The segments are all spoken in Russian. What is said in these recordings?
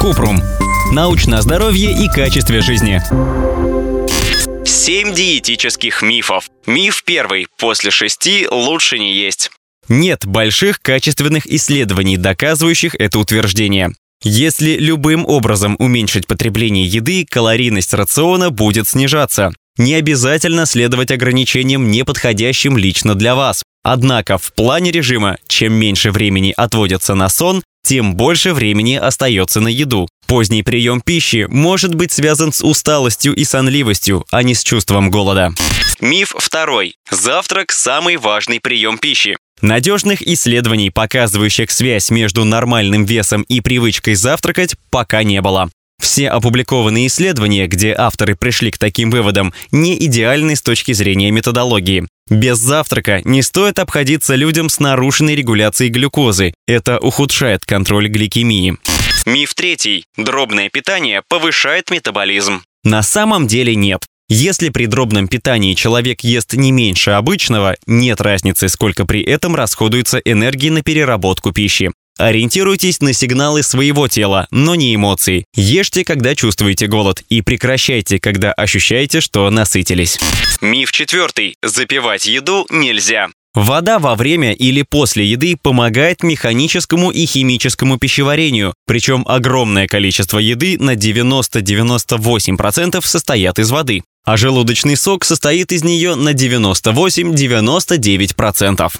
Купрум. Научное здоровье и качестве жизни. Семь диетических мифов. Миф первый. После шести лучше не есть. Нет больших качественных исследований, доказывающих это утверждение. Если любым образом уменьшить потребление еды, калорийность рациона будет снижаться. Не обязательно следовать ограничениям, не подходящим лично для вас. Однако в плане режима, чем меньше времени отводится на сон, тем больше времени остается на еду. Поздний прием пищи может быть связан с усталостью и сонливостью, а не с чувством голода. Миф второй. Завтрак – самый важный прием пищи. Надежных исследований, показывающих связь между нормальным весом и привычкой завтракать, пока не было. Все опубликованные исследования, где авторы пришли к таким выводам, не идеальны с точки зрения методологии. Без завтрака не стоит обходиться людям с нарушенной регуляцией глюкозы. Это ухудшает контроль гликемии. Миф третий. Дробное питание повышает метаболизм. На самом деле нет. Если при дробном питании человек ест не меньше обычного, нет разницы, сколько при этом расходуется энергии на переработку пищи. Ориентируйтесь на сигналы своего тела, но не эмоций. Ешьте, когда чувствуете голод, и прекращайте, когда ощущаете, что насытились. Миф четвертый. Запивать еду нельзя. Вода во время или после еды помогает механическому и химическому пищеварению, причем огромное количество еды на 90-98% состоят из воды а желудочный сок состоит из нее на 98-99%.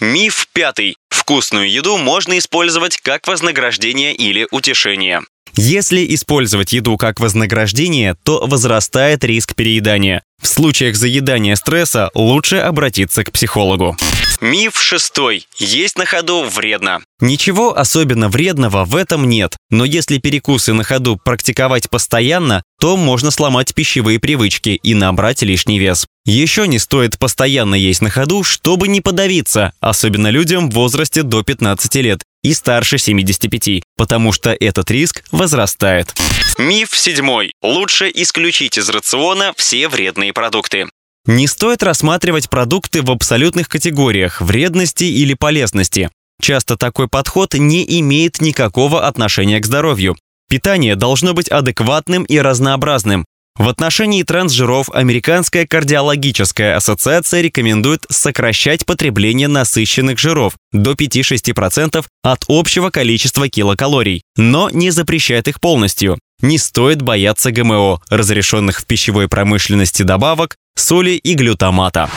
Миф пятый. Вкусную еду можно использовать как вознаграждение или утешение. Если использовать еду как вознаграждение, то возрастает риск переедания. В случаях заедания стресса лучше обратиться к психологу. Миф шестой. Есть на ходу вредно. Ничего особенно вредного в этом нет, но если перекусы на ходу практиковать постоянно, то можно сломать пищевые привычки и набрать лишний вес. Еще не стоит постоянно есть на ходу, чтобы не подавиться, особенно людям в возрасте до 15 лет и старше 75, потому что этот риск возрастает. Миф седьмой. Лучше исключить из рациона все вредные продукты. Не стоит рассматривать продукты в абсолютных категориях вредности или полезности. Часто такой подход не имеет никакого отношения к здоровью. Питание должно быть адекватным и разнообразным. В отношении трансжиров Американская кардиологическая ассоциация рекомендует сокращать потребление насыщенных жиров до 5-6% от общего количества килокалорий, но не запрещает их полностью. Не стоит бояться ГМО, разрешенных в пищевой промышленности добавок, соли и глютамата.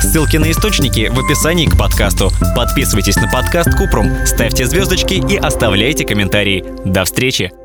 Ссылки на источники в описании к подкасту. Подписывайтесь на подкаст Купрум, ставьте звездочки и оставляйте комментарии. До встречи!